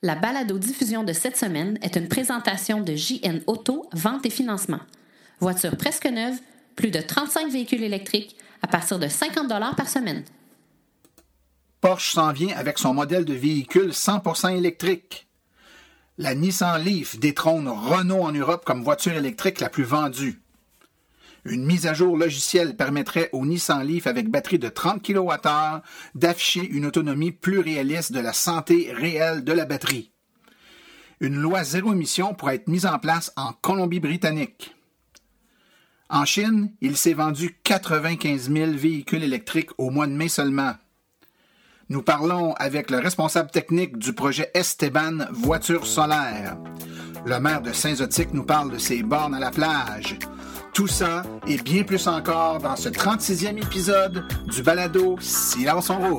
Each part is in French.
La balado-diffusion de cette semaine est une présentation de JN Auto, vente et financement. Voiture presque neuve, plus de 35 véhicules électriques à partir de 50 par semaine. Porsche s'en vient avec son modèle de véhicule 100% électrique. La Nissan Leaf détrône Renault en Europe comme voiture électrique la plus vendue. Une mise à jour logicielle permettrait au Nissan Leaf avec batterie de 30 kWh d'afficher une autonomie plus réaliste de la santé réelle de la batterie. Une loi zéro émission pourrait être mise en place en Colombie-Britannique. En Chine, il s'est vendu 95 000 véhicules électriques au mois de mai seulement. Nous parlons avec le responsable technique du projet Esteban Voiture solaire. Le maire de Saint-Zotique nous parle de ses bornes à la plage. Tout ça et bien plus encore dans ce 36e épisode du balado Silence on roule.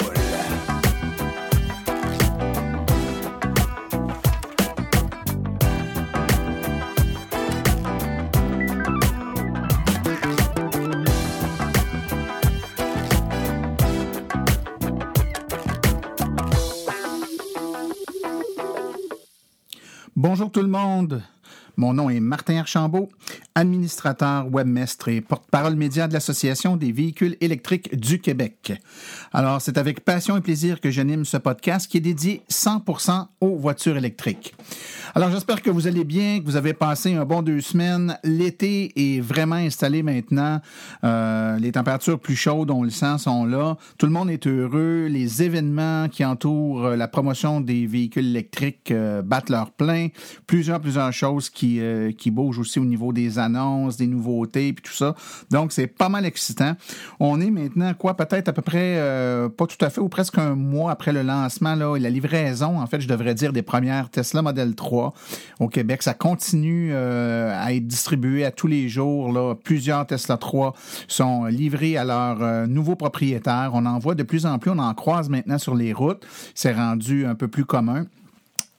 Bonjour tout le monde. Mon nom est Martin Archambault, administrateur, webmestre et porte-parole média de l'Association des véhicules électriques du Québec. Alors, c'est avec passion et plaisir que j'anime ce podcast qui est dédié 100% aux voitures électriques. Alors, j'espère que vous allez bien, que vous avez passé un bon deux semaines. L'été est vraiment installé maintenant. Euh, les températures plus chaudes, on le sent, sont là. Tout le monde est heureux. Les événements qui entourent la promotion des véhicules électriques euh, battent leur plein. Plusieurs, plusieurs choses qui, euh, qui bougent aussi au niveau des annonces, des nouveautés, et tout ça. Donc, c'est pas mal excitant. On est maintenant, quoi, peut-être à peu près, pas tout à fait, ou presque un mois après le lancement, là, et la livraison, en fait, je devrais dire, des premières Tesla Model 3 au Québec. Ça continue euh, à être distribué à tous les jours. Là. Plusieurs Tesla 3 sont livrés à leurs euh, nouveaux propriétaires. On en voit de plus en plus, on en croise maintenant sur les routes. C'est rendu un peu plus commun.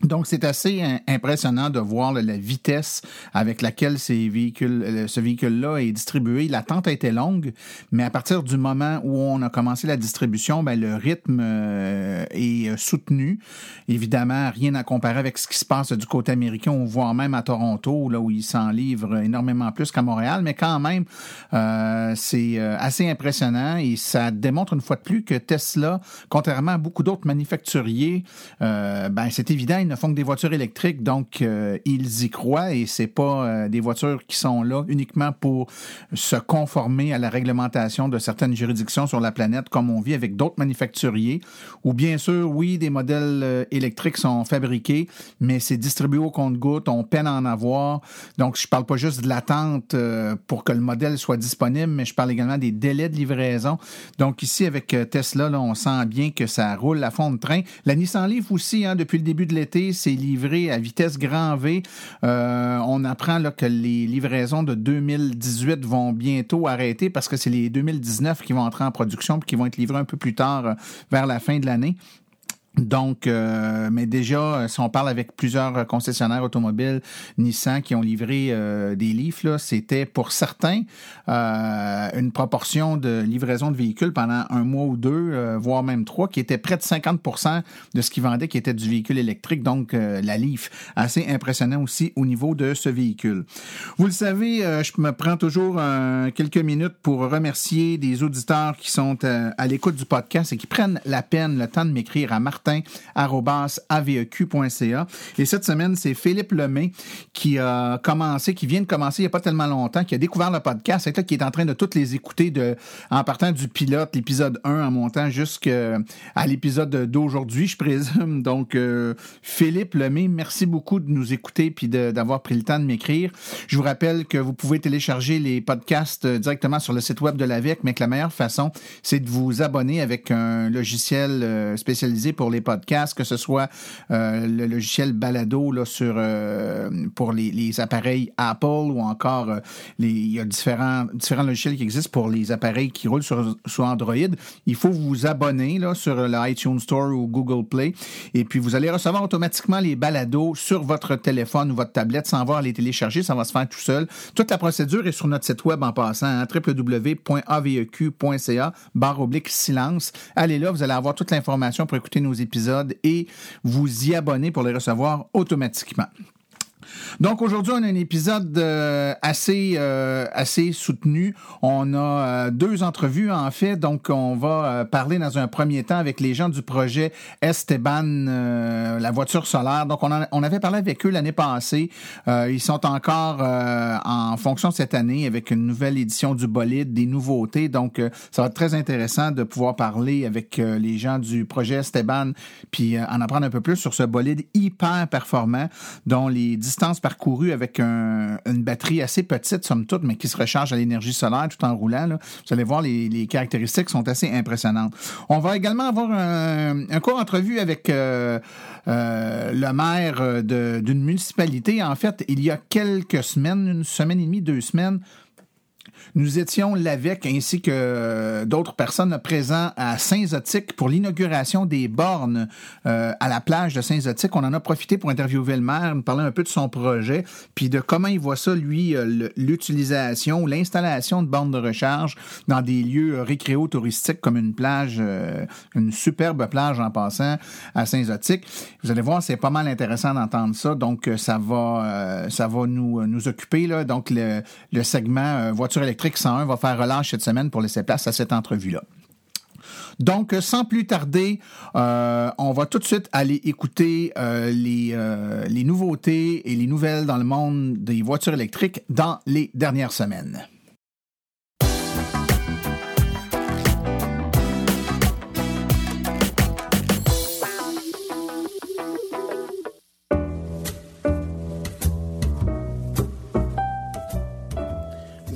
Donc, c'est assez impressionnant de voir la vitesse avec laquelle ces véhicules, euh, ce véhicule-là est distribué. L'attente a été longue, mais à partir du moment où on a commencé la distribution, ben, le rythme euh, est soutenu. Évidemment, rien à comparer avec ce qui se passe du côté américain, ou voire même à Toronto, là où ils s'en livrent énormément plus qu'à Montréal. Mais quand même, euh, c'est assez impressionnant et ça démontre une fois de plus que Tesla, contrairement à beaucoup d'autres manufacturiers, ben, c'est évident, ne font que des voitures électriques, donc euh, ils y croient et c'est pas euh, des voitures qui sont là uniquement pour se conformer à la réglementation de certaines juridictions sur la planète, comme on vit avec d'autres manufacturiers. Ou bien sûr, oui, des modèles euh, électriques sont fabriqués, mais c'est distribué au compte-goutte, on peine à en avoir. Donc, je parle pas juste de l'attente pour que le modèle soit disponible, mais je parle également des délais de livraison. Donc ici, avec Tesla, on sent bien que ça roule à fond de train. La Nissan Leaf aussi, hein, depuis le début de l'été, c'est livré à vitesse grand V. Euh, on apprend là, que les livraisons de 2018 vont bientôt arrêter parce que c'est les 2019 qui vont entrer en production et qui vont être livrés un peu plus tard euh, vers la fin de l'année. Donc, euh, mais déjà, si on parle avec plusieurs concessionnaires automobiles Nissan qui ont livré euh, des livres, c'était pour certains euh, une proportion de livraison de véhicules pendant un mois ou deux, voire même trois, qui était près de 50% de ce qu'ils vendaient qui était du véhicule électrique, donc la Leaf. Assez impressionnant aussi au niveau de ce véhicule. Vous le savez, je me prends toujours quelques minutes pour remercier des auditeurs qui sont à l'écoute du podcast et qui prennent la peine, le temps de m'écrire à Martin martin.aveq.ca. Et cette semaine, c'est Philippe Lemay qui a commencé, qui vient de commencer il n'y a pas tellement longtemps, qui a découvert le podcast, et qui est en train de toutes les écouter en partant du pilote, l'épisode 1, en montant jusqu'à l'épisode d'aujourd'hui, je présume. Donc, euh, Philippe Lemay, merci beaucoup de nous écouter puis d'avoir pris le temps de m'écrire. Je vous rappelle que vous pouvez télécharger les podcasts directement sur le site web de l'AVEC, mais que la meilleure façon, c'est de vous abonner avec un logiciel euh, spécialisé pour les podcasts, que ce soit euh, le logiciel Balado là, sur, euh, pour les, appareils Apple ou encore euh, les, il y a différents, différents logiciels qui existent pour les appareils qui roulent sur, sur Android. Il faut vous abonner là, sur l'iTunes Store ou Google Play et puis vous allez recevoir automatiquement les balados sur votre téléphone ou votre tablette sans avoir à les télécharger. Ça va se faire tout seul. Toute la procédure est sur notre site web en passant, hein, www.aveq.ca barre oblique silence. Allez là, vous allez avoir toute l'information pour écouter nos épisodes et vous y abonner pour les recevoir automatiquement. Donc aujourd'hui, on a un épisode euh, assez euh, assez soutenu. On a euh, deux entrevues en fait. Donc on va parler dans un premier temps avec les gens du projet Esteban, la voiture solaire. Donc on, on avait parlé avec eux l'année passée. ils sont encore en fonction cette année avec une nouvelle édition du bolide, des nouveautés. Donc ça va être très intéressant de pouvoir parler avec les gens du projet Esteban puis en apprendre un peu plus sur ce bolide hyper performant dont les distances parcouru avec une batterie assez petite, somme toute, mais qui se recharge à l'énergie solaire tout en roulant. Vous allez voir, les, caractéristiques sont assez impressionnantes. On va également avoir un, un court entrevue avec euh, euh, le maire d'une municipalité. En fait, il y a quelques semaines, une semaine et demie, deux semaines, nous étions l'AVEC ainsi que d'autres personnes présents à Saint-Zotique pour l'inauguration des bornes euh, à la plage de Saint-Zotique. On en a profité pour interviewer le maire, nous parler un peu de son projet, puis de comment il voit ça, lui, euh, l'utilisation ou l'installation de bornes de recharge dans des lieux récréo-touristiques comme une plage, euh, une superbe plage en passant à Saint-Zotique. Vous allez voir, c'est pas mal intéressant d'entendre ça, donc ça va, ça va nous, nous occuper, là, donc le, le segment voiture électrique Électrique 101 va faire relâche cette semaine pour laisser place à cette entrevue-là. Donc, sans plus tarder, euh, on va tout de suite aller écouter euh, euh, les nouveautés et les nouvelles dans le monde des voitures électriques dans les dernières semaines.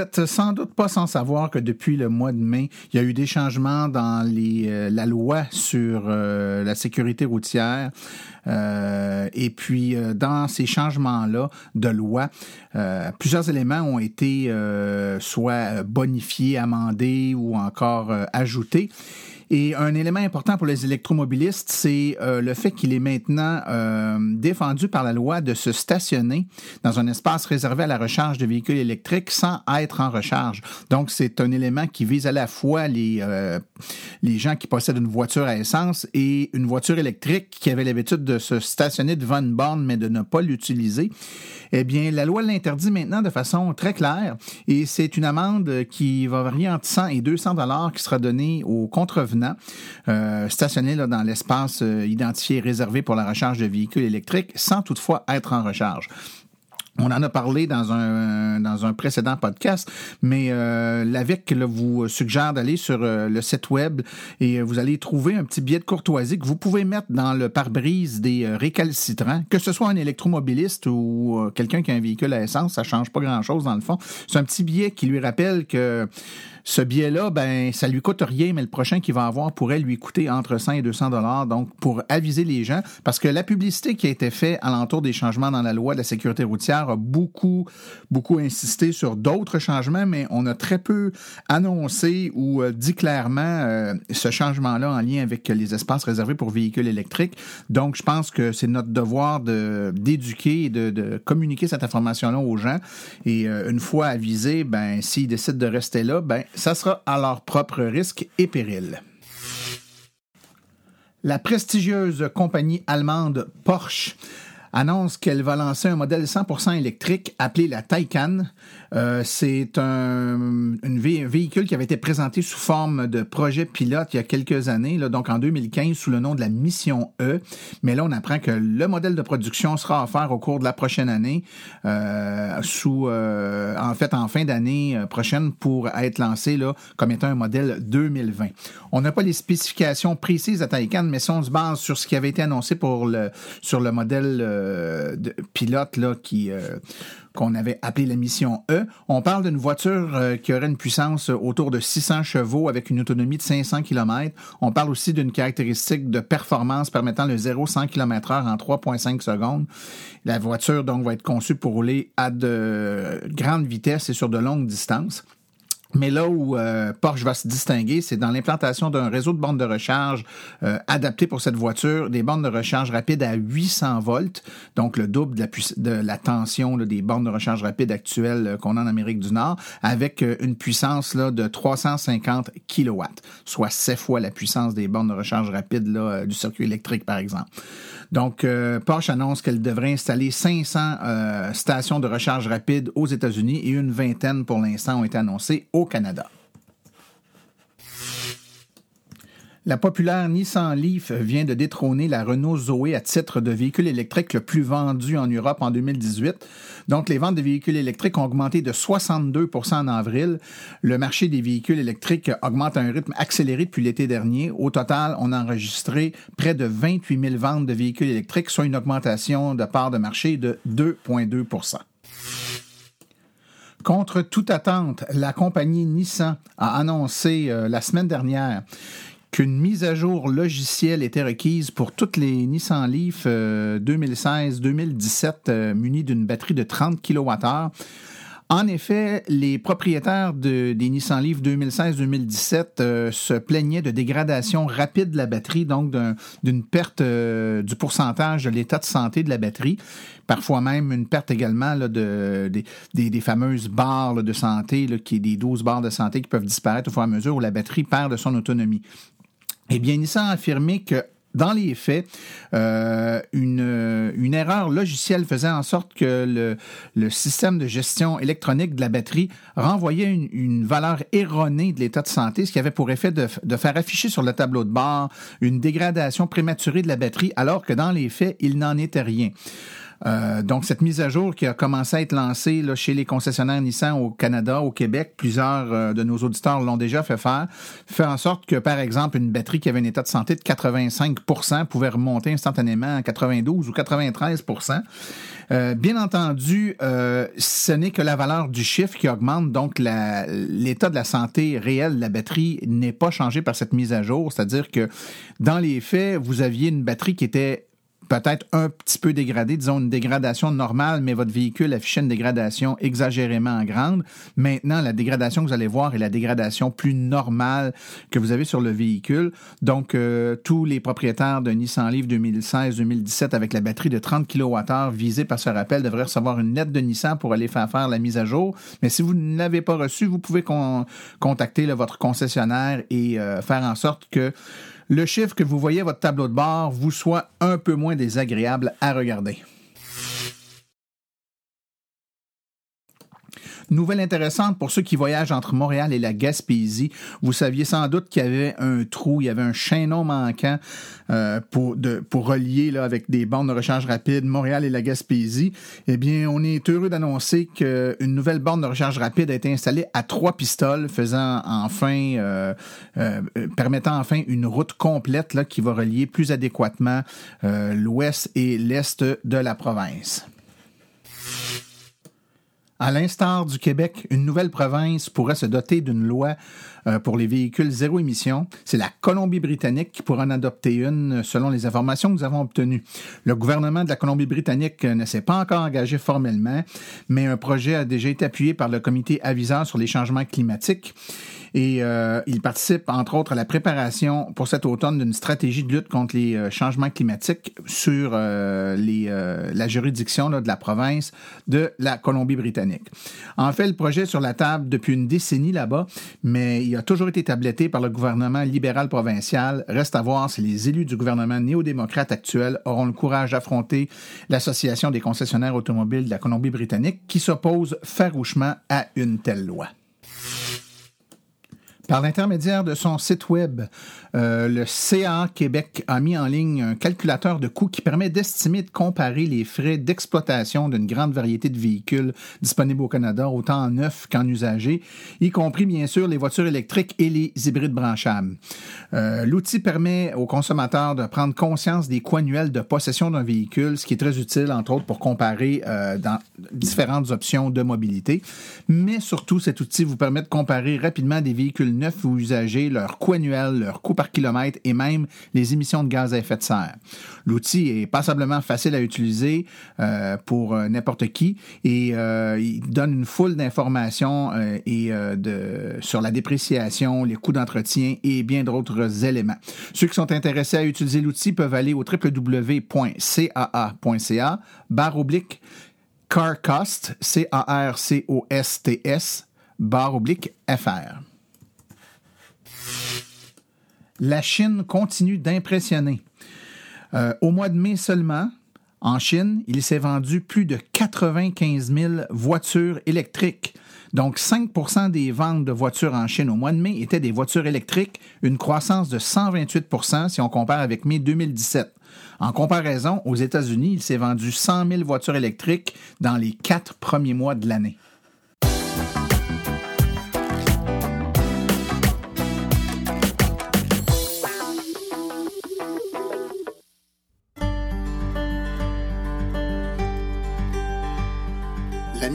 Êtes sans doute pas sans savoir que depuis le mois de mai, il y a eu des changements dans euh, la loi sur euh, la sécurité routière. Euh, et puis, dans ces changements-là de loi, plusieurs éléments ont été soit bonifiés, amendés ou encore ajoutés. Et un élément important pour les électromobilistes, c'est euh, le fait qu'il est maintenant euh, défendu par la loi de se stationner dans un espace réservé à la recharge de véhicules électriques sans être en recharge. Donc, c'est un élément qui vise à la fois les, euh, les gens qui possèdent une voiture à essence et une voiture électrique qui avaient l'habitude de se stationner devant une borne mais de ne pas l'utiliser. Eh bien, la loi l'interdit maintenant de façon très claire et c'est une amende qui va varier entre 100 et 200 dollars qui sera donnée aux contrevenants euh, stationnés là, dans l'espace euh, identifié réservé pour la recharge de véhicules électriques sans toutefois être en recharge. On en a parlé dans un, dans précédent podcast, mais euh, l'AVEC vous suggère d'aller sur euh, le site web et vous allez trouver un petit billet de courtoisie que vous pouvez mettre dans le pare-brise des euh, récalcitrants, que ce soit un électromobiliste ou euh, quelqu'un qui a un véhicule à essence, ça change pas grand-chose dans le fond. C'est un petit billet qui lui rappelle que ce billet-là, ben, ça lui coûte rien, mais le prochain qu'il va avoir pourrait lui coûter entre 100 et 200 dollars. Donc, pour aviser les gens, parce que la publicité qui a été faite alentour des changements dans la loi de la sécurité routière a beaucoup, beaucoup insisté sur d'autres changements, mais on a très peu annoncé ou euh, dit clairement euh, ce changement-là en lien avec les espaces réservés pour véhicules électriques. Donc, je pense que c'est notre devoir de d'éduquer et de, communiquer cette information-là aux gens. Et euh, une fois avisés, ben, s'ils décident de rester là, ben, ça sera à leur propre risque et péril. La prestigieuse compagnie allemande Porsche annonce qu'elle va lancer un modèle 100% électrique appelé la Taycan Euh, c'est un, véhicule qui avait été présenté sous forme de projet pilote il y a quelques années, là, donc en 2015 sous le nom de la Mission E. Mais là, on apprend que le modèle de production sera offert au cours de la prochaine année, euh, sous, euh, en fait, en fin d'année euh, prochaine pour être lancé là, comme étant un modèle 2020. On n'a pas les spécifications précises à Taycan, mais si on se base sur ce qui avait été annoncé pour le, sur le modèle de pilote là, qui qu'on avait appelé la mission E. On parle d'une voiture euh, qui aurait une puissance autour de 600 chevaux avec une autonomie de 500 km. On parle aussi d'une caractéristique de performance permettant le 0-100 km h en 3,5 secondes. La voiture donc va être conçue pour rouler à de grandes vitesses et sur de longues distances. Mais là où euh, Porsche va se distinguer, c'est dans l'implantation d'un réseau de bornes de recharge euh, adapté pour cette voiture, des bornes de recharge rapides à 800 volts, donc le double de la, tension des bornes de recharge rapides actuelles euh, qu'on a en Amérique du Nord, avec une puissance là, de 350 kW, soit 7 fois la puissance des bornes de recharge rapides là, du circuit électrique, par exemple. Donc, Porsche annonce qu'elle devrait installer 500 stations de recharge rapide aux États-Unis et une vingtaine pour l'instant ont été annoncées Canada. La populaire Nissan Leaf vient de détrôner la Renault Zoé à titre de véhicule électrique le plus vendu en Europe en 2018. Donc, les ventes de véhicules électriques ont augmenté de 62% en avril. Le marché des véhicules électriques augmente à un rythme accéléré depuis l'été dernier. Au total, on a enregistré près de 28 000 ventes de véhicules électriques, soit une augmentation de part de marché de 2,2% Contre toute attente, la compagnie Nissan a annoncé euh, la semaine dernière qu'une mise à jour logicielle était requise pour toutes les Nissan Leaf 2016-2017 euh, euh, munies d'une batterie de 30 kWh. En effet, les propriétaires de, des Nissan Leaf 2016-2017 se plaignaient de dégradation rapide de la batterie, donc d'une perte du pourcentage de l'état de santé de la batterie parfois même une perte également des, fameuses barres de santé, des 12 barres de santé qui peuvent disparaître au fur et à mesure où la batterie perd de son autonomie. Eh bien, Nissan a affirmé que dans les faits, euh, une, une, erreur logicielle faisait en sorte que le, le, système de gestion électronique de la batterie renvoyait une, une valeur erronée de l'état de santé, ce qui avait pour effet de, de, faire afficher sur le tableau de bord une dégradation prématurée de la batterie, alors que dans les faits, il n'en était rien. Euh, donc, cette mise à jour qui a commencé à être lancée là, chez les concessionnaires Nissan au Canada, au Québec, plusieurs euh, de nos auditeurs l'ont déjà fait faire, fait en sorte que, par exemple, une batterie qui avait un état de santé de 85% pouvait remonter instantanément à 92 ou 93% euh, bien entendu, euh, ce n'est que la valeur du chiffre qui augmente, donc l'état de la santé réelle de la batterie n'est pas changé par cette mise à jour, c'est-à-dire que dans les faits, vous aviez une batterie qui était peut-être un petit peu dégradé, disons une dégradation normale, mais votre véhicule affichait une dégradation exagérément grande. Maintenant, la dégradation que vous allez voir est la dégradation plus normale que vous avez sur le véhicule. Donc, euh, tous les propriétaires de Nissan Leaf 2016-2017 avec la batterie de 30 kWh visée par ce rappel devraient recevoir une lettre de Nissan pour aller faire faire la mise à jour. Mais si vous ne l'avez pas reçue, vous pouvez contacter votre concessionnaire et euh, faire en sorte que le chiffre que vous voyez à votre tableau de bord vous soit un peu moins désagréable à regarder. Nouvelle intéressante pour ceux qui voyagent entre Montréal et la Gaspésie. Vous saviez sans doute qu'il y avait un trou, il y avait un chaînon manquant euh, pour, relier avec des bornes de recharge rapide Montréal et la Gaspésie. Eh bien, on est heureux d'annoncer qu'une nouvelle borne de recharge rapide a été installée à trois pistoles, euh, euh, permettant enfin une route complète qui va relier plus adéquatement l'ouest et l'est de la province. À l'instar du Québec, une nouvelle province pourrait se doter d'une loi pour les véhicules zéro émission. C'est la Colombie-Britannique qui pourra en adopter une selon les informations que nous avons obtenues. Le gouvernement de la Colombie-Britannique ne s'est pas encore engagé formellement, mais un projet a déjà été appuyé par le comité aviseur sur les changements climatiques et euh, il participe entre autres à la préparation pour cet automne d'une stratégie de lutte contre les euh, changements climatiques sur euh, la juridiction de la province de la Colombie-Britannique. En fait, le projet est sur la table depuis une décennie là-bas, mais a toujours été tabletté par le gouvernement libéral provincial. Reste à voir si les élus du gouvernement néo-démocrate actuel auront le courage d'affronter l'Association des concessionnaires automobiles de la Colombie-Britannique qui s'oppose farouchement à une telle loi. Par l'intermédiaire de son site web, euh, le CA Québec a mis en ligne un calculateur de coûts qui permet d'estimer et de comparer les frais d'exploitation d'une grande variété de véhicules disponibles au Canada, autant en neuf qu'en usagés, y compris bien sûr les voitures électriques et les hybrides branchables. Euh, l'outil permet aux consommateurs de prendre conscience des coûts annuels de possession d'un véhicule, ce qui est très utile entre autres pour comparer euh, dans différentes options de mobilité. Mais surtout, cet outil vous permet de comparer rapidement des véhicules neufs ou usagés, leurs coûts annuels, leurs coûts par et même les émissions de gaz à effet de serre. L'outil est passablement facile à utiliser euh, pour euh, n'importe qui et euh, il donne une foule d'informations et de, sur la dépréciation, les coûts d'entretien et bien d'autres éléments. Ceux qui sont intéressés à utiliser l'outil peuvent aller au www.caa.ca barre oblique CarCost, C-A-R-C-O-S-T-S, barre oblique FR la Chine continue d'impressionner. Euh, au mois de mai seulement, en Chine, il s'est vendu plus de 95 000 voitures électriques. Donc 5% des ventes de voitures en Chine au mois de mai étaient des voitures électriques, une croissance de 128% si on compare avec mai 2017. En comparaison, aux États-Unis, il s'est vendu 100 000 voitures électriques dans les quatre premiers mois de l'année.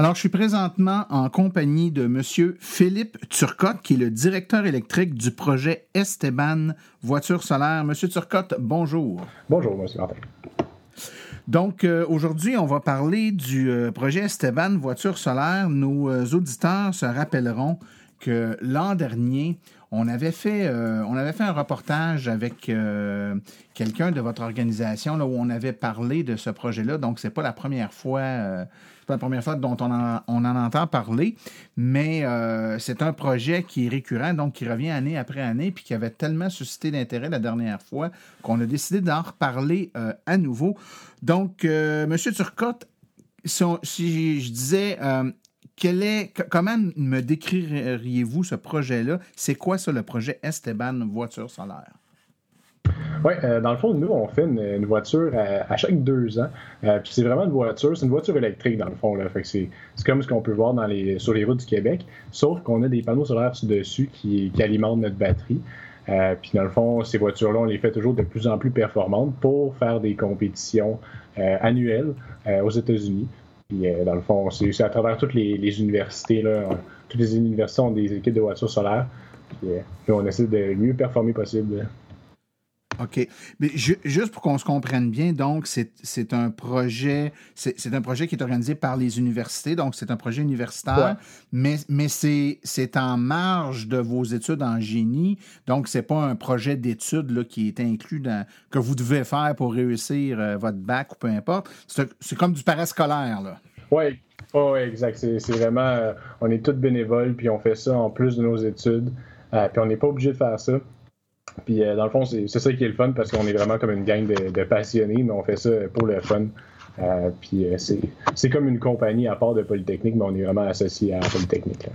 Alors, je suis présentement en compagnie de M. Philippe Turcotte, qui est le directeur électrique du projet Esteban Voiture solaire. Monsieur Turcotte, bonjour. Bonjour, M. Martin. Donc, euh, aujourd'hui, on va parler du euh, projet Esteban Voiture solaire. Nos euh, auditeurs se rappelleront que l'an dernier, on avait fait, on avait fait un reportage avec quelqu'un de votre organisation là, où on avait parlé de ce projet-là. Donc, c'est pas la première fois pas la première fois dont on en, entend parler, mais euh, c'est un projet qui est récurrent, donc qui revient année après année, puis qui avait tellement suscité d'intérêt la dernière fois qu'on a décidé d'en reparler euh, à nouveau. Donc, euh, M. Turcotte, si, je disais quel est, comment me décririez-vous ce projet-là? C'est quoi ça, le projet Esteban Voiture solaire? Oui, euh, dans le fond, nous, on fait une, voiture à, chaque deux ans. Euh, puis c'est vraiment une voiture, c'est une voiture électrique, dans le fond. C'est, comme ce qu'on peut voir sur les routes du Québec, sauf qu'on a des panneaux solaires dessus qui, alimentent notre batterie. Euh, puis dans le fond, ces voitures-là, on les fait toujours de plus en plus performantes pour faire des compétitions annuelles aux États-Unis. Puis dans le fond, c'est, à travers toutes les, universités. Toutes les universités ont des équipes de voitures solaires. On essaie de mieux performer possible. OK. Mais juste pour qu'on se comprenne bien, donc, c'est un projet, c'est un projet qui est organisé par les universités, donc c'est un projet universitaire, mais, mais c'est en marge de vos études en génie, donc c'est pas un projet d'études qui est inclus dans, que vous devez faire pour réussir euh, votre bac ou peu importe. C'est comme du parascolaire, là. Oui, ouais, exact. C'est vraiment, on est tous bénévoles, puis on fait ça en plus de nos études, puis on n'est pas obligé de faire ça. Puis dans le fond, c'est ça qui est le fun parce qu'on est vraiment comme une gang de, passionnés, mais on fait ça pour le fun. puis c'est comme une compagnie à part de Polytechnique, mais on est vraiment associé à Polytechnique.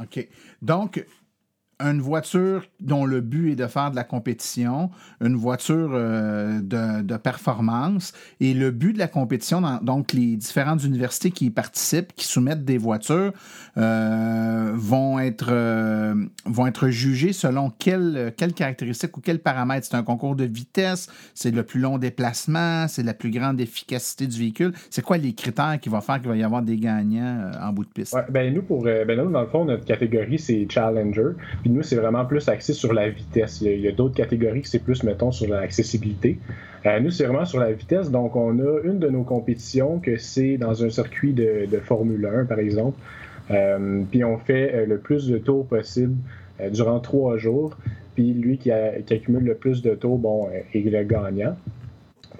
OK. Donc, une voiture dont le but est de faire de la compétition, une voiture euh, de, performance. Et le but de la compétition, donc les différentes universités qui y participent, qui soumettent des voitures, euh, vont, être, euh, vont être jugées selon quelles quelle caractéristiques ou quels paramètres. C'est un concours de vitesse, c'est le plus long déplacement, c'est la plus grande efficacité du véhicule. C'est quoi les critères qui vont faire qu'il va y avoir des gagnants en bout de piste? ben nous, pour, ben nous, dans le fond, notre catégorie, c'est Challenger. Nous, c'est vraiment plus axé sur la vitesse. Il y a, d'autres catégories qui c'est plus, mettons, sur l'accessibilité. Euh, nous, c'est vraiment sur la vitesse. Donc, on a une de nos compétitions que c'est dans un circuit de, Formule 1, par exemple. Euh, puis on fait euh, le plus de tours possible durant trois jours. Puis lui qui, accumule le plus de tours, bon, est le gagnant.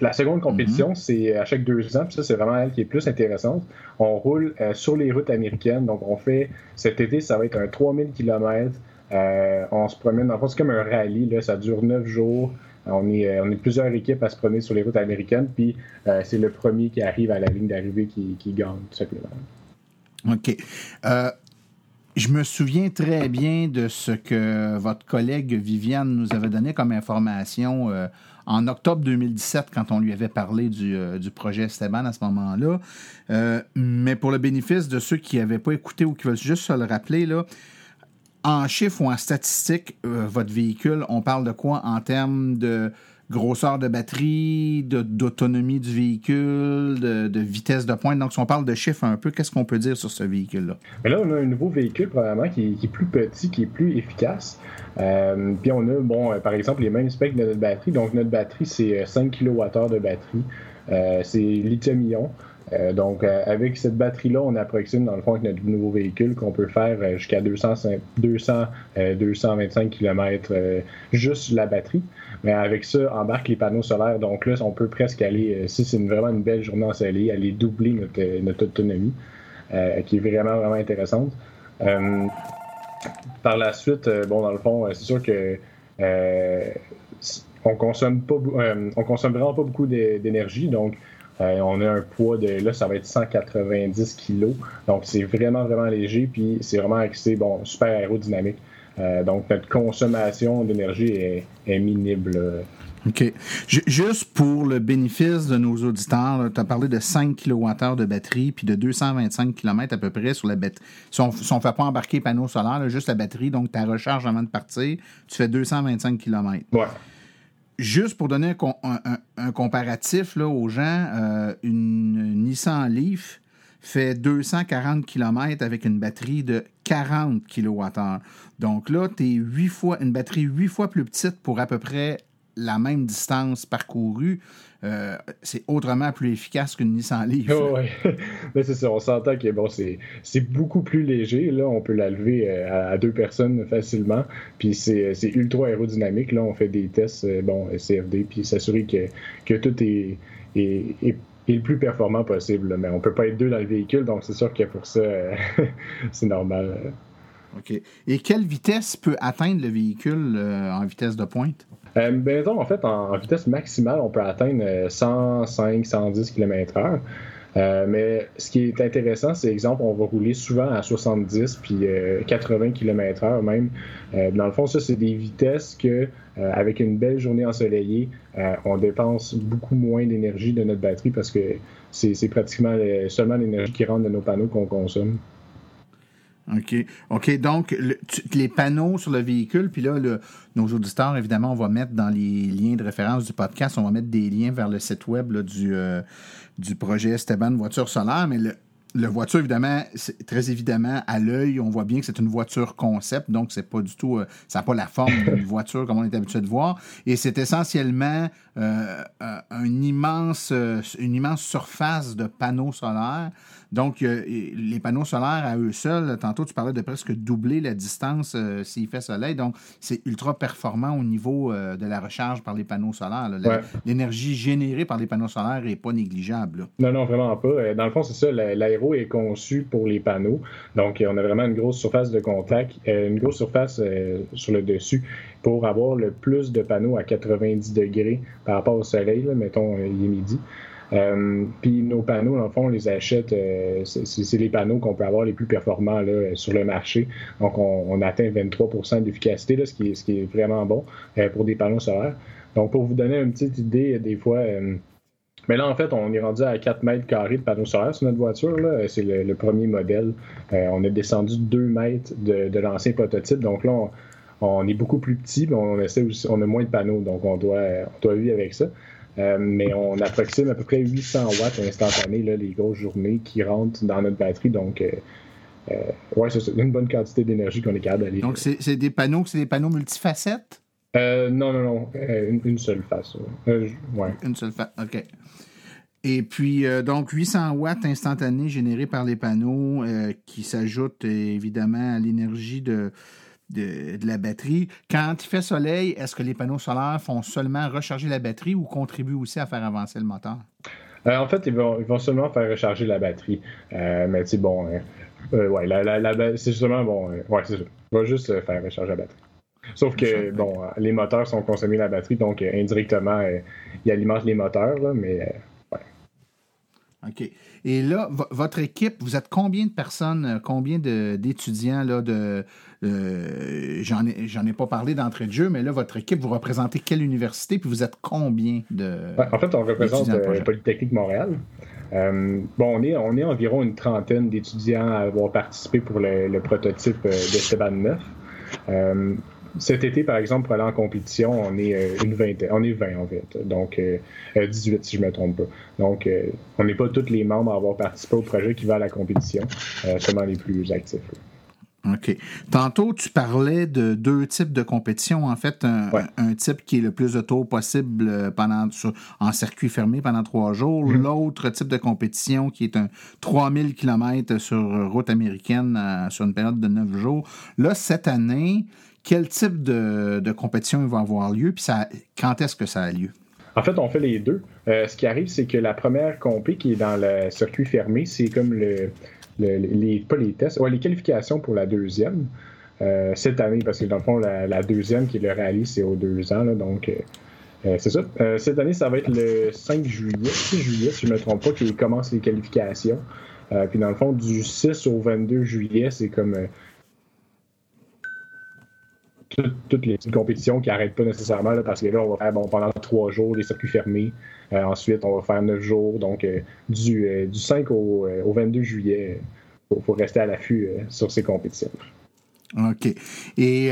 La seconde compétition, mhm. c'est à chaque deux ans, puis ça, c'est vraiment elle qui est plus intéressante. On roule sur les routes américaines. Donc, on fait cet été, ça va être un 3000 km euh, on se promène, en fait, c'est comme un rallye, ça dure neuf jours. On est, euh, on est plusieurs équipes à se promener sur les routes américaines, puis euh, c'est le premier qui arrive à la ligne d'arrivée qui, gagne, tout simplement. OK. je me souviens très bien de ce que votre collègue Viviane nous avait donné comme information en octobre 2017 quand on lui avait parlé du, projet Esteban à ce moment-là. mais pour le bénéfice de ceux qui n'avaient pas écouté ou qui veulent juste se le rappeler, en chiffres ou en statistiques, euh, votre véhicule, on parle de quoi en termes de grosseur de batterie, d'autonomie du véhicule, de, vitesse de pointe? Donc, si on parle de chiffres un peu, qu'est-ce qu'on peut dire sur ce véhicule-là? Là, on a un nouveau véhicule, probablement, qui, est plus petit, qui est plus efficace. Euh, puis on a, bon, euh, par exemple, les mêmes specs de notre batterie. Donc, notre batterie, c'est 5 kWh de batterie. c'est lithium-ion. Euh, donc, euh, avec cette batterie-là, on approxime, dans le fond, avec notre nouveau véhicule, qu'on peut faire euh, jusqu'à 200, 200 225 km juste la batterie. Mais avec ça, embarque les panneaux solaires. Donc là, on peut presque aller, si c'est vraiment une belle journée ensoleillée, aller doubler notre, autonomie, qui est vraiment, vraiment intéressante. par la suite, bon, dans le fond, c'est sûr que on consomme pas, on consomme vraiment pas beaucoup d'énergie. Donc, euh, on a un poids de, là, ça va être 190 kg. Donc, c'est vraiment, vraiment léger. Puis, c'est vraiment axé, bon, super aérodynamique. Euh, donc, notre consommation d'énergie est, est minime. OK. juste pour le bénéfice de nos auditeurs, tu as parlé de 5 kWh de batterie puis de 225 km à peu près sur la batterie. Si on ne fait pas embarquer panneau solaire, juste la batterie, donc ta recharge avant de partir, tu fais 225 km. Ouais juste pour donner un, comparatif là, aux gens, euh, une Nissan Leaf fait 240 km avec une batterie de 40 kWh. Donc là, tu es 8 fois, une batterie 8 fois plus petite pour à peu près la même distance parcourue. Euh, c'est autrement plus efficace qu'une Nissan Leaf. oui, c'est ça. On s'entend que bon, c'est beaucoup plus léger. Là, on peut la lever euh, à, deux personnes facilement. Puis c'est ultra aérodynamique. Là, on fait des tests, euh, bon, CFD, puis s'assurer que, que tout est, est, le plus performant possible. Mais on peut pas être deux dans le véhicule, donc c'est sûr que pour ça, c'est normal. OK. Et quelle vitesse peut atteindre le véhicule en vitesse de pointe? Euh, ben, en fait, en, vitesse maximale, on peut atteindre 105, 110 km/h. mais ce qui est intéressant, c'est exemple, on va rouler souvent à 70 puis 80 km/h même. Euh, dans le fond, ça, c'est des vitesses que, euh, avec une belle journée ensoleillée, on dépense beaucoup moins d'énergie de notre batterie parce que c'est pratiquement seulement l'énergie qui rentre de nos panneaux qu'on consomme. OK. OK. Donc, les panneaux sur le véhicule, puis là, nos auditeurs, évidemment, on va mettre dans les liens de référence du podcast, on va mettre des liens vers le site web du, euh, du projet Esteban Voiture solaire, mais la voiture, évidemment, très évidemment, à l'œil, on voit bien que c'est une voiture concept, donc c'est pas du tout, euh, ça n'a pas la forme d'une voiture comme on est habitué de voir. Et c'est essentiellement euh, un immense, une immense surface de panneaux solaires. Donc, les panneaux solaires à eux seuls, tantôt tu parlais de presque doubler la distance s'il fait soleil. Donc, c'est ultra performant au niveau de la recharge par les panneaux solaires. L'énergie générée par les panneaux solaires n'est pas négligeable. Non, non, vraiment pas. Dans le fond, c'est ça, l'aéro est conçu pour les panneaux. Donc, on a vraiment une grosse surface de contact, euh, une grosse surface euh, sur le dessus pour avoir le plus de panneaux à 90 degrés par rapport au soleil, mettons, euh, il est midi. Puis nos panneaux, dans le fond, on les achète, c'est les panneaux qu'on peut avoir les plus performants sur le marché. Donc, on, atteint 23% d'efficacité, ce, qui est vraiment bon pour des panneaux solaires. Donc, pour vous donner une petite idée, des fois, mais là, en fait, on est rendu à 4 mètres carrés de panneaux solaires sur notre voiture. C'est le, premier modèle. Euh, on a descendu 2 mètres de, l'ancien prototype. Donc là, on, est beaucoup plus petit, mais on, essaie aussi, on a moins de panneaux. Donc on doit vivre avec ça. Euh, mais on approxime à peu près 800 watts instantanés, là, les grosses journées qui rentrent dans notre batterie. Donc, euh, ouais, c'est une bonne quantité d'énergie qu'on est capable d'aller. Donc, c'est des panneaux, c'est des panneaux multifacettes? non, non, non. Une, seule face. ouais. Une seule face, OK. Et puis, euh, donc, 800 watts instantanés générés par les panneaux euh, qui s'ajoutent évidemment à l'énergie de, de, la batterie. Quand il fait soleil, est-ce que les panneaux solaires font seulement recharger la batterie ou contribuent aussi à faire avancer le moteur? Euh, en fait, ils vont, ils vont, seulement faire recharger la batterie. mais c'est bon. ouais, la, c'est justement bon. ouais, c'est ça. Il va juste faire recharger la batterie. Sauf que, bon, les moteurs sont consommés la batterie, donc indirectement, ils alimentent les moteurs, là, mais OK. Et là, votre équipe, vous êtes combien de personnes, euh, combien d'étudiants là de euh, j'en ai j'en ai pas parlé d'entrée de jeu, mais là, votre équipe, vous représentez quelle université, puis vous êtes combien de. en fait, on représente euh, Polytechnique Montréal. bon, on est, on est environ une trentaine d'étudiants à avoir participé pour le, prototype d'Esteban 9. Cet été, par exemple, pour aller en compétition, on est euh, une vingtaine, on est 20 en fait, donc 18 euh, euh, si je ne me trompe pas. Donc, on n'est pas tous les membres à avoir participé au projet qui va à la compétition, seulement les plus actifs. OK. Tantôt, tu parlais de deux types de compétition. En fait, un, type qui est le plus de tours possible pendant, en circuit fermé pendant trois jours. Mm-hmm. L'autre type de compétition qui est un 3000 km sur route américaine sur une période de neuf jours. Là, cette année, quel type de, compétition va avoir lieu, puis ça, quand est-ce que ça a lieu? En fait, on fait les deux. Euh, ce qui arrive, c'est que la première compé qui est dans le circuit fermé, c'est comme le, les, pas les tests, ouais, les qualifications pour la deuxième euh, cette année, parce que dans le fond, la, deuxième qui est le rallye, c'est aux deux ans, donc euh, c'est ça. cette année, ça va être le 5 juillet, 6 juillet, si je ne me trompe pas, qui commence les qualifications. puis dans le fond, du 6 au 22 juillet, c'est comme toutes les compétitions qui n'arrêtent pas nécessairement, parce que là, on va faire bon, pendant trois jours des circuits fermés. Euh, ensuite, on va faire neuf jours. Donc, euh, du, euh, du 5 au, 22 juillet, il faut, rester à l'affût sur ces compétitions. OK. Et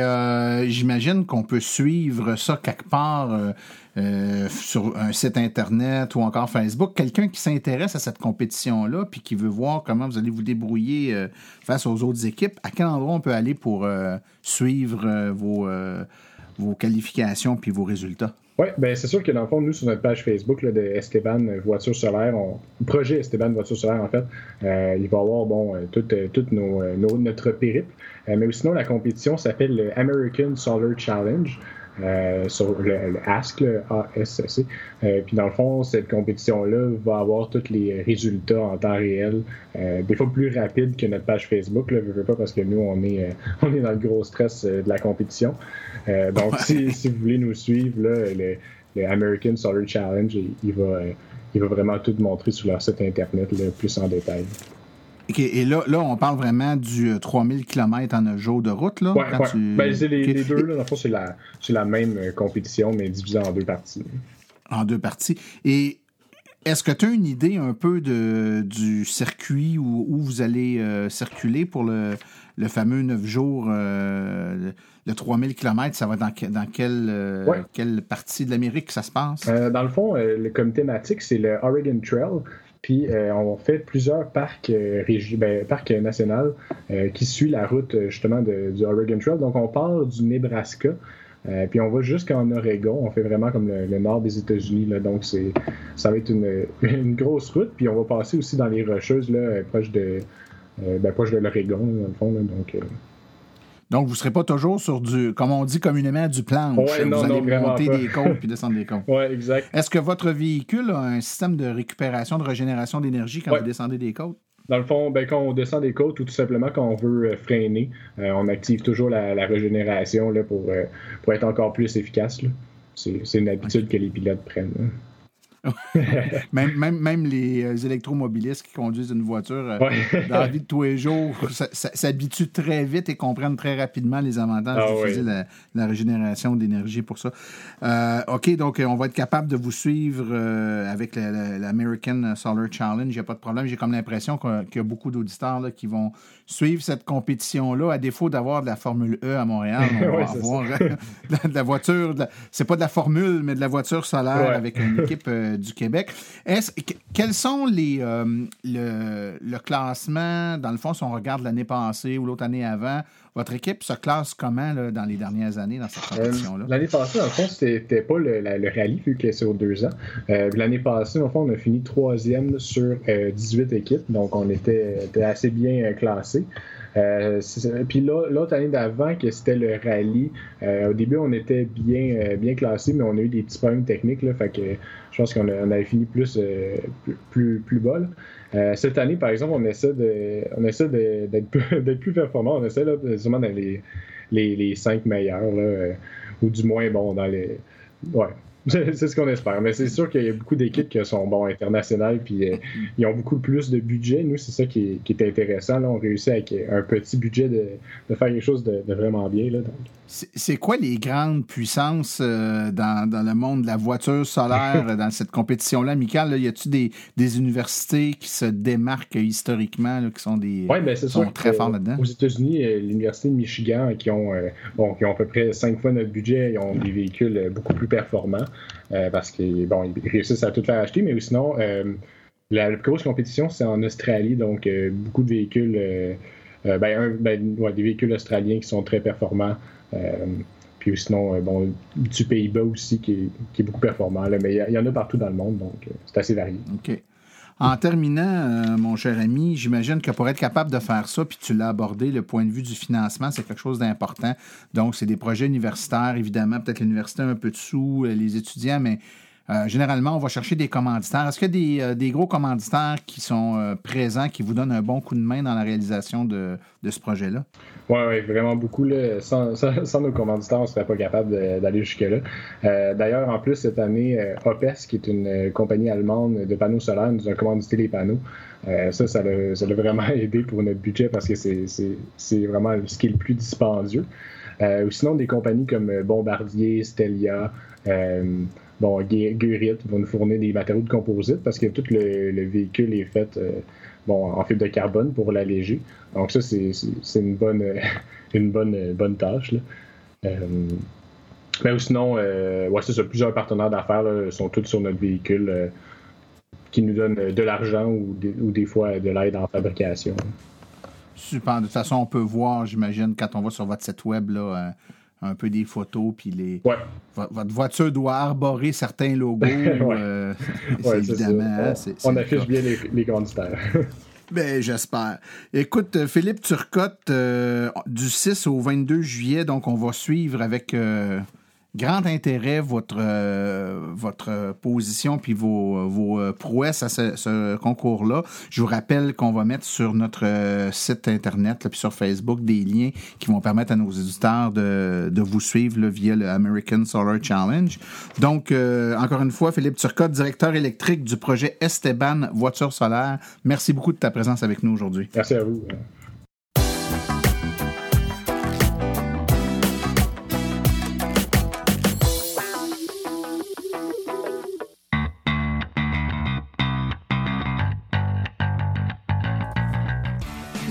j'imagine qu'on peut suivre ça quelque part euh, sur un site Internet ou encore Facebook, quelqu'un qui s'intéresse à cette compétition-là puis qui veut voir comment vous allez vous débrouiller euh, face aux autres équipes, à quel endroit on peut aller pour euh, suivre vos, vos qualifications puis vos résultats? Oui, ben c'est sûr que dans le fond, nous, sur notre page Facebook de Esteban Voiture Solaire, on, projet Esteban Voiture Solaire, en fait, il va y avoir bon, tout, nos, notre périple. mais sinon, la compétition s'appelle le American Solar Challenge. Euh, sur le, ASC, le ASC. Euh, puis dans le fond, cette compétition-là va avoir tous les résultats en temps réel, euh, des fois plus rapide que notre page Facebook. Là, je veux pas parce que nous, on est, on est dans le gros stress de la compétition. donc, si, vous voulez nous suivre, là, le, American Solar Challenge, il, va, il va vraiment tout montrer sur leur site Internet plus en détail et là, là, on parle vraiment du 3000 euh, km en un jour de route. Là, ben, c'est les, deux. Là, dans le fond, c'est la, la, même euh, compétition, mais divisée en deux parties. En deux parties. Et est-ce que tu as une idée un peu de, du circuit où, où vous allez euh, circuler pour le, le, fameux 9 jours, le 3000 km? Ça va dans, dans quelle, quelle partie de l'Amérique ça se passe? dans le fond, le, comme thématique, c'est le Oregon Trail. Puis on fait plusieurs parcs, ben, parcs nationaux qui suivent la route justement du Oregon Trail. Donc on part du Nebraska. puis on va jusqu'en Oregon. On fait vraiment comme le, nord des États-Unis. Donc c'est, ça va être une, une, grosse route. Puis on va passer aussi dans les Rocheuses, là, proche de, ben, proche de l'Oregon, dans le fond. donc, donc, vous ne serez pas toujours sur du, comme on dit communément, du planche. Ouais, vous allez monter des côtes puis descendre des côtes. Oui, exact. Est-ce que votre véhicule a un système de récupération, de régénération d'énergie quand vous descendez des côtes? Dans le fond, ben, quand on descend des côtes ou tout simplement quand on veut euh, freiner, euh, on active toujours la, régénération là, pour, euh, pour être encore plus efficace. C'est une habitude que les pilotes prennent. même, même, même, les euh, électromobilistes qui conduisent une voiture euh, dans la vie de tous les jours s'habituent très vite et comprennent très rapidement les avantages ah d'utiliser la, régénération d'énergie pour ça. Euh, OK, donc on va être capable de vous suivre avec l'American Solar Challenge. Il n'y a pas de problème. J'ai comme l'impression qu'il y a beaucoup d'auditeurs qui vont suivre cette compétition-là, à défaut d'avoir de la Formule E à Montréal. On va avoir de la voiture. C'est pas de la Formule, mais de la voiture solaire avec une équipe du Québec. Quels sont les euh, le, classement, dans le fond, si on regarde l'année passée ou l'autre année avant, votre équipe se classe comment dans les dernières années dans cette euh, compétition-là? l'année passée, dans le fond, c'était pas le, rallye, vu que c'est aux deux ans. Euh, l'année passée, dans le fond, on a fini troisième sur 18 équipes, donc on était, était assez bien classé. Euh, puis l'autre année d'avant, que c'était le rallye, euh, au début, on était bien, euh, bien classé, mais on a eu des petits problèmes techniques. Là, je pense qu'on avait fini plus, plus, plus, bas. cette année, par exemple, on essaie on essaie d'être plus performant. On essaie là, sûrement dans les, les, les cinq meilleurs, là, ou du moins, bon, dans les. Ouais, c'est ce qu'on espère. Mais c'est sûr qu'il y a beaucoup d'équipes qui sont bon, internationales, puis euh, ils ont beaucoup plus de budget. Nous, c'est ça qui est, intéressant. Là. On réussit avec un petit budget de, faire quelque chose de, vraiment bien. Là, C'est quoi les grandes puissances euh, dans, le monde de la voiture solaire, dans cette compétition-là amicale? Y a-t-il des, des, universités qui se démarquent historiquement, qui sont, des, ben, sont très forts là-dedans? Aux États-Unis, euh, l'Université de Michigan, qui ont, bon, qui ont à peu près cinq fois notre budget, ils ont des véhicules beaucoup plus performants. Euh, parce qu'ils bon, réussissent à tout faire acheter, mais sinon, euh, la, plus grosse compétition, c'est en Australie, donc euh, beaucoup de véhicules, ben, ben, des véhicules australiens qui sont très performants. puis sinon, bon, du Pays-Bas aussi qui est, beaucoup performant, mais il y, en a partout dans le monde, donc c'est assez varié. En terminant, mon cher ami, j'imagine que pour être capable de faire ça, puis tu l'as abordé, le point de vue du financement, c'est quelque chose d'important. Donc, c'est des projets universitaires, évidemment, peut-être l'université un peu dessous, les étudiants, mais euh, généralement, on va chercher des commanditaires. Est-ce qu'il y a des, euh, gros commanditaires qui sont euh, présents, qui vous donnent un bon coup de main dans la réalisation de, ce projet-là? Oui, ouais, vraiment beaucoup. Sans, nos commanditaires, on ne serait pas capable d'aller jusque-là. D'ailleurs, en plus, cette année, OPES, qui est une compagnie allemande de panneaux solaires, nous a commandité les panneaux. ça, ça l'a vraiment aidé pour notre budget parce que c'est vraiment ce qui est le plus dispendieux. ou sinon, des compagnies comme Bombardier, Stelia, bon, Gurit va nous fournir des matériaux de composite parce que tout le, véhicule est fait euh, bon, en fibre de carbone pour l'alléger. Donc ça, c'est une bonne, une bonne, bonne tâche. Là. Euh, mais sinon, euh, ouais, ça, plusieurs partenaires d'affaires sont tous sur notre véhicule qui nous donnent de l'argent ou, ou, des fois de l'aide en fabrication. Super. De toute façon, on peut voir, j'imagine, quand on va sur votre site web, là, un peu des photos, puis les. Votre voiture doit arborer certains logos. Euh, évidemment. On, affiche bien les, les Ben, j'espère. Écoute, Philippe Turcotte, euh, du 6 au 22 juillet, donc on va suivre avec euh, grand intérêt votre, euh, votre position puis vos, vos euh, prouesses à ce, concours-là. Je vous rappelle qu'on va mettre sur notre euh, site Internet puis sur Facebook des liens qui vont permettre à nos éditeurs de, de vous suivre via le American Solar Challenge. Donc, encore une fois, Philippe Turcotte, directeur électrique du projet Esteban Voiture solaire, merci beaucoup de ta présence avec nous aujourd'hui. Merci à vous.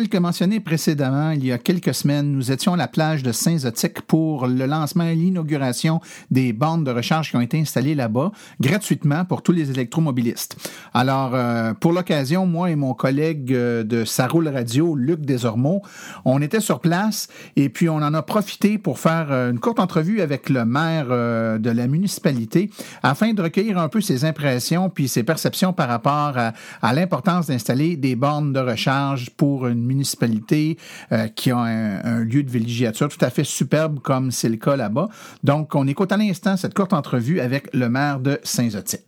Tel que mentionné précédemment, il y a quelques semaines, nous étions à la plage de Saint-Zotique pour le lancement et l'inauguration des bandes de recharge qui ont été installées là-bas gratuitement pour tous les électromobilistes. Alors, euh, pour l'occasion, moi et mon collègue euh, de Saroule Radio, Luc Desormeaux, on était sur place et puis on en a profité pour faire euh, une courte entrevue avec le maire de la municipalité afin de recueillir un peu ses impressions puis ses perceptions par rapport à, à l'importance d'installer des bornes de recharge pour une municipalité euh, qui a un, lieu de villégiature tout à fait superbe comme c'est le cas là-bas. Donc, on écoute à l'instant cette courte entrevue avec le maire de Saint-Zotique.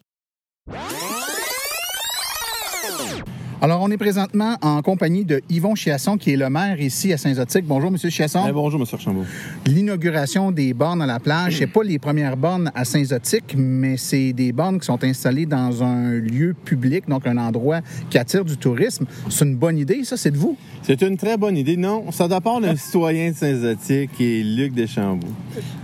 Alors, on est présentement en compagnie de Yvon Chiasson, qui est le maire ici à Saint-Zotique. Bonjour, Monsieur Chiasson. Eh, bonjour, Monsieur Chambaud. L'inauguration des bornes à la plage, c'est pas les premières bornes à Saint-Zotique, mais c'est des bornes qui sont installées dans un lieu public, donc un endroit qui attire du tourisme. C'est une bonne idée, ça, c'est de vous? C'est une très bonne idée. Non, ça part d'un citoyen de Saint-Zotique qui est Luc Deschambault.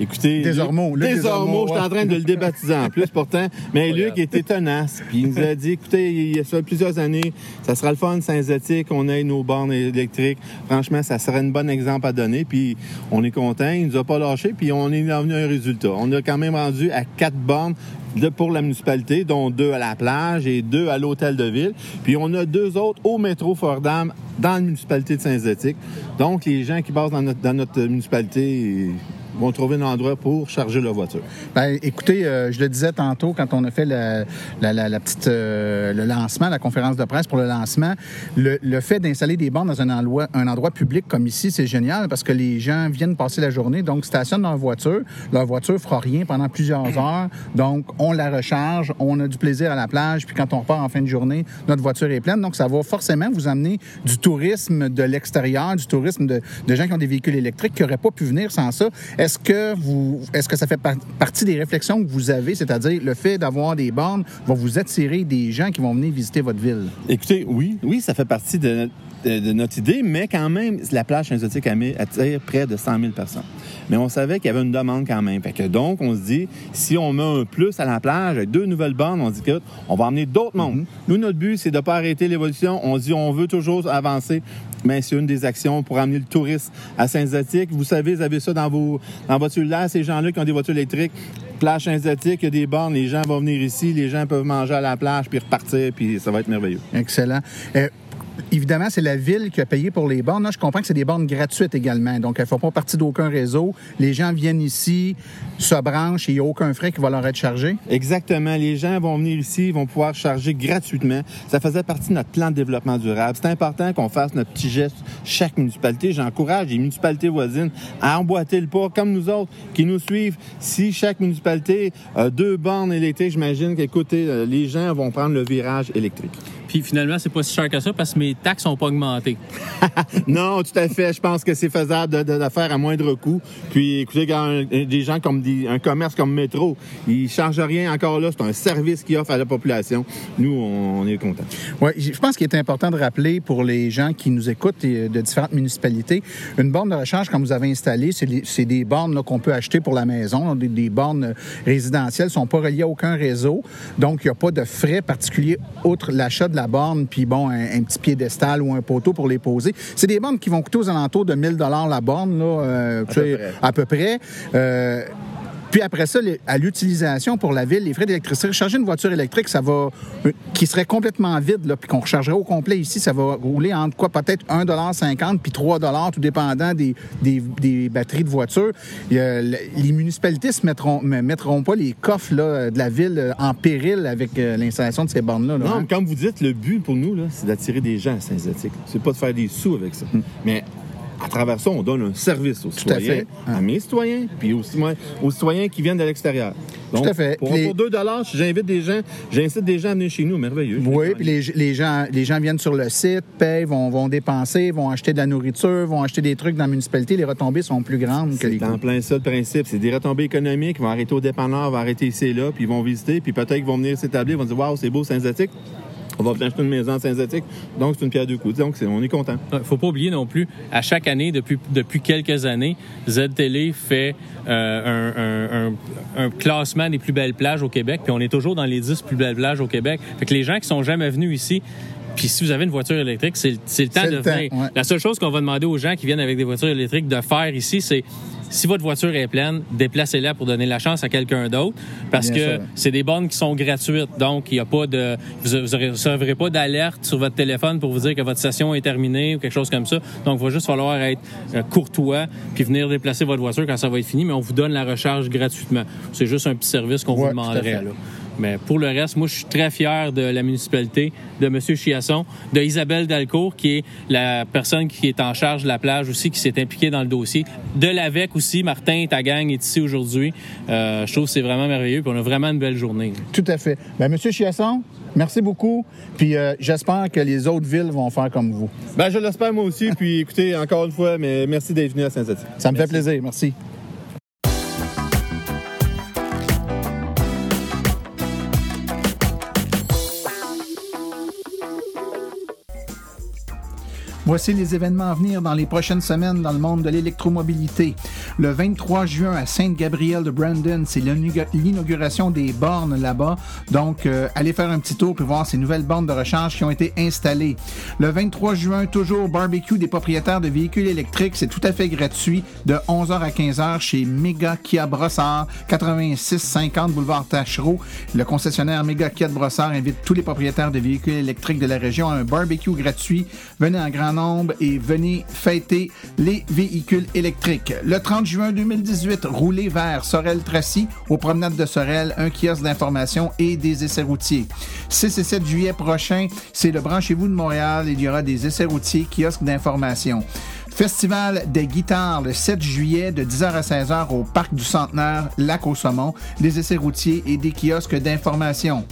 Écoutez. Désormais, Luc Désormais, je suis en train de le débaptiser en plus, pourtant. Mais Luc était tenace. Puis il nous a dit, écoutez, il y a plusieurs années, ça sera le fun, Saint-Zotique, on ait nos bornes électriques. Franchement, ça serait un bon exemple à donner. Puis on est content, il nous a pas lâché, puis on est venu à un résultat. On a quand même rendu à quatre bornes pour la municipalité, dont deux à la plage et deux à l'hôtel de ville. Puis on a deux autres au métro Fordham dans la municipalité de Saint-Zotique. Donc les gens qui passent dans notre, dans notre municipalité vont trouver un endroit pour charger leur voiture. Ben, écoutez, euh, je le disais tantôt quand on a fait la, la, petite, euh, le lancement, la conférence de presse pour le lancement, le, le fait d'installer des bornes dans un endroit, un endroit public comme ici, c'est génial parce que les gens viennent passer la journée, donc stationnent leur voiture. Leur voiture fera rien pendant plusieurs heures, donc on la recharge, on a du plaisir à la plage, puis quand on repart en fin de journée, notre voiture est pleine. Donc ça va forcément vous amener du tourisme de l'extérieur, du tourisme de, de gens qui ont des véhicules électriques qui n'auraient pas pu venir sans ça. Est-ce que vous, est-ce que ça fait partie des réflexions que vous avez, c'est-à-dire le fait d'avoir des bornes va vous attirer des gens qui vont venir visiter votre ville? Écoutez, oui, oui, ça fait partie de, notre idée, mais quand même, la plage exotique attire près de 100 000 personnes. Mais on savait qu'il y avait une demande quand même. Fait que donc, on se dit, si on met un plus à la plage avec deux nouvelles bornes, on dit que on va emmener d'autres mondes. Mm-hmm. Nous, notre but, c'est de ne pas arrêter l'évolution. On dit, on veut toujours avancer mais c'est une des actions pour amener le tourisme à Saint-Zotique. Vous savez, vous avez ça dans, vos, dans votre cellulaire, ces gens-là qui ont des voitures électriques. Plage Saint-Zotique, il y a des bornes, les gens vont venir ici, les gens peuvent manger à la plage, puis repartir, puis ça va être merveilleux. Excellent. Euh, Évidemment, c'est la ville qui a payé pour les bornes. Là, je comprends que c'est des bornes gratuites également. Donc, elles ne font pas partie d'aucun réseau. Les gens viennent ici, se branchent et il n'y a aucun frais qui va leur être chargé. Exactement. Les gens vont venir ici, ils vont pouvoir charger gratuitement. Ça faisait partie de notre plan de développement durable. C'est important qu'on fasse notre petit geste chaque municipalité. J'encourage les municipalités voisines à emboîter le pas, comme nous autres, qui nous suivent. Si chaque municipalité a deux bornes électriques, j'imagine qu'écoutez, euh, les gens vont prendre le virage électrique. Puis finalement, c'est pas si cher que ça parce que mes taxes n'ont pas augmenté. non, tout à fait. Je pense que c'est faisable de, de, faire à moindre coût. Puis écoutez, quand des gens comme un commerce comme Métro, ils chargent rien encore là. C'est un service qu'ils offrent à la population. Nous, on, est contents. Oui, je pense qu'il est important de rappeler pour les gens qui nous écoutent de différentes municipalités, une borne de recharge, quand vous avez installé, c'est des bornes qu'on peut acheter pour la maison, des, des bornes résidentielles, sont pas reliées à aucun réseau. Donc, il n'y a pas de frais particuliers outre l'achat de la borne, puis bon, un, petit piédestal ou un poteau pour les poser. C'est des bornes qui vont coûter aux alentours de 1000 dollars la borne, là, euh, à, peu à, peu près. Euh, Puis après ça, les- à l'utilisation pour la ville, les frais d'électricité, recharger une voiture électrique, ça va, euh, qui serait complètement vide, là, puis qu'on rechargerait au complet ici, ça va rouler entre quoi, peut-être 1,50 puis 3 tout dépendant des, des, des batteries de voiture. Les municipalités se mettront, ne mettront pas les coffres là, de la ville euh, en péril avec euh, l'installation de ces bornes-là. là, Non, hein? mais comme vous dites, le but pour nous, c'est d'attirer des gens à Saint-Zotique. C'est pas de faire des sous avec ça. Mais à travers ça, on donne un service aux. Tout à citoyens, fait. à mes citoyens, puis aux, citoyens- aux citoyens qui viennent de l'extérieur. Donc, Tout à fait. Pour, Les- pour 2 si j'invite des gens, j'incite des gens à venir chez nous, merveilleux. Oui, puis les, les gens, les gens viennent sur le site, payent, vont, vont dépenser, vont acheter de la nourriture, vont acheter des trucs dans la municipalité. Les retombées sont plus grandes que les C'est en plein ça le principe. C'est des retombées économiques. Ils vont arrêter au dépanneur, vont arrêter ici et là, puis ils vont visiter, puis peut-être qu'ils vont venir s'établir, ils vont dire Waouh, c'est beau Saint-Zotique. On va venir acheter une maison à Saint-Zotique. Donc, c'est une pierre deux coups. Donc, on est content. Il faut pas oublier non plus, à chaque année, depuis, depuis quelques années, Z-Télé fait euh, un- un classement des plus belles plages au Québec, puis on est toujours dans les 10 plus belles plages au Québec. Fait que les gens qui sont jamais venus ici, puis si vous avez une voiture électrique, c'est le- temps de le temps, venir. ouais. La seule chose qu'on va demander aux gens qui viennent avec des voitures électriques de faire ici, c'est si votre voiture est pleine, déplacez-la pour donner la chance à quelqu'un d'autre, parce Bien que c'est des bornes qui sont gratuites. Donc, il n'y a pas de, vous ne recevrez pas d'alerte sur votre téléphone pour vous dire que votre session est terminée ou quelque chose comme ça. Donc, il va juste falloir être euh, courtois puis venir déplacer votre voiture quand ça va être fini, mais on vous donne la recharge gratuitement. C'est juste un petit service qu'on Ouais, vous demanderait. Là. Mais pour le reste, moi, je suis très fier de la municipalité, de M. Chiasson, de Isabelle Dalcourt, qui est la personne qui est en charge de la plage aussi, qui s'est impliquée dans le dossier. De l'AVEC aussi, Martin, ta gang est ici aujourd'hui. Euh, je trouve que c'est vraiment merveilleux, puis on a vraiment une belle journée. Tout à fait. Ben, Monsieur Chiasson, merci beaucoup. Puis euh, j'espère que les autres villes vont faire comme vous. Ben, je l'espère moi aussi. Puis, écoutez, encore une fois, mais merci d'être venu à Saint-Zotique. Ça me fait plaisir. Merci. Voici les événements à venir dans les prochaines semaines dans le monde de l'électromobilité. Le 23 juin à Sainte-Gabrielle de Brandon, c'est l'inaugura- l'inauguration des bornes là-bas. Donc, euh, allez faire un petit tour pour voir ces nouvelles bornes de recharge qui ont été installées. Le 23 juin, toujours barbecue des propriétaires de véhicules électriques. C'est tout à fait gratuit de 11h à 15h chez Mega Kia Brossard, 8650 boulevard Tachereau. Le concessionnaire Mega Kia de Brossard invite tous les propriétaires de véhicules électriques de la région à un barbecue gratuit. Venez en grand et venez fêter les véhicules électriques. Le 30 juin 2018, roulez vers Sorel-Tracy, aux promenades de Sorel, un kiosque d'information et des essais routiers. 6 et 7 juillet prochain, c'est le Branchez-vous de Montréal. Il y aura des essais routiers, kiosques d'information. Festival des guitares le 7 juillet de 10h à 16h au Parc du Centenaire, Lac au Saumon, des essais routiers et des kiosques d'information.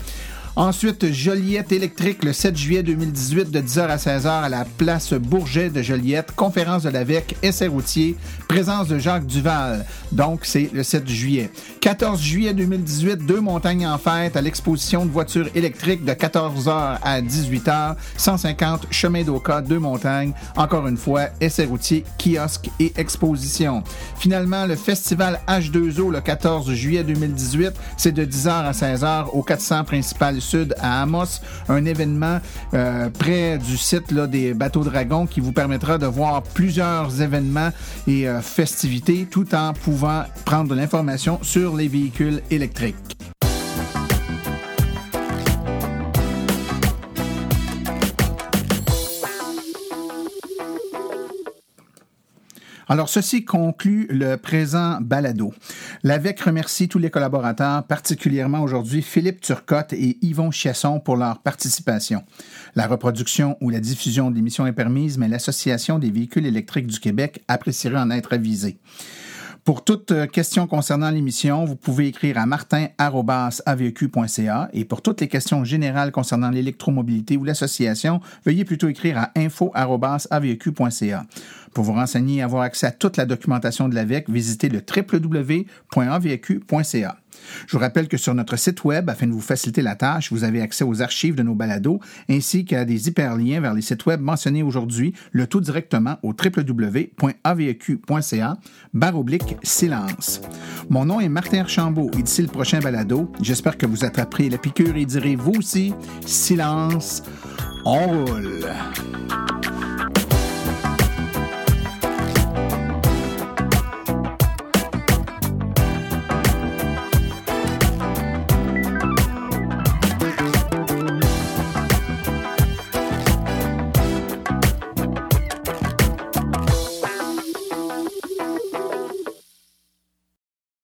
Ensuite, Joliette électrique le 7 juillet 2018 de 10h à 16h à la place Bourget de Joliette, conférence de l'AVEC, essai routier, présence de Jacques Duval. Donc, c'est le 7 juillet. 14 juillet 2018, deux montagnes en fête à l'exposition de voitures électriques de 14h à 18h, 150 chemin d'Oka, deux montagnes. Encore une fois, essai routier, kiosque et exposition. Finalement, le festival H2O le 14 juillet 2018, c'est de 10h à 16h au 400 principal sud à Amos, un événement euh, près du site là, des bateaux dragons qui vous permettra de voir plusieurs événements et euh, festivités tout en pouvant prendre de l'information sur les véhicules électriques. Alors, ceci conclut le présent balado. L'AVEC remercie tous les collaborateurs, particulièrement aujourd'hui Philippe Turcotte et Yvon Chiasson pour leur participation. La reproduction ou la diffusion de l'émission est permise, mais l'Association des véhicules électriques du Québec apprécierait en être avisée. Pour toute euh, question concernant l'émission, vous pouvez écrire à martin.aveq.ca et pour toutes les questions générales concernant l'électromobilité ou l'association, veuillez plutôt écrire à info.aveq.ca. Pour vous renseigner et avoir accès à toute la documentation de l'AVEC, visitez le www.aveq.ca. Je vous rappelle que sur notre site web, afin de vous faciliter la tâche, vous avez accès aux archives de nos balados ainsi qu'à des hyperliens vers les sites web mentionnés aujourd'hui, le tout directement au www.aveq.ca barre oblique silence. Mon nom est Martin Archambault et d'ici le prochain balado, j'espère que vous attraperez la piqûre et direz vous aussi silence, on roule.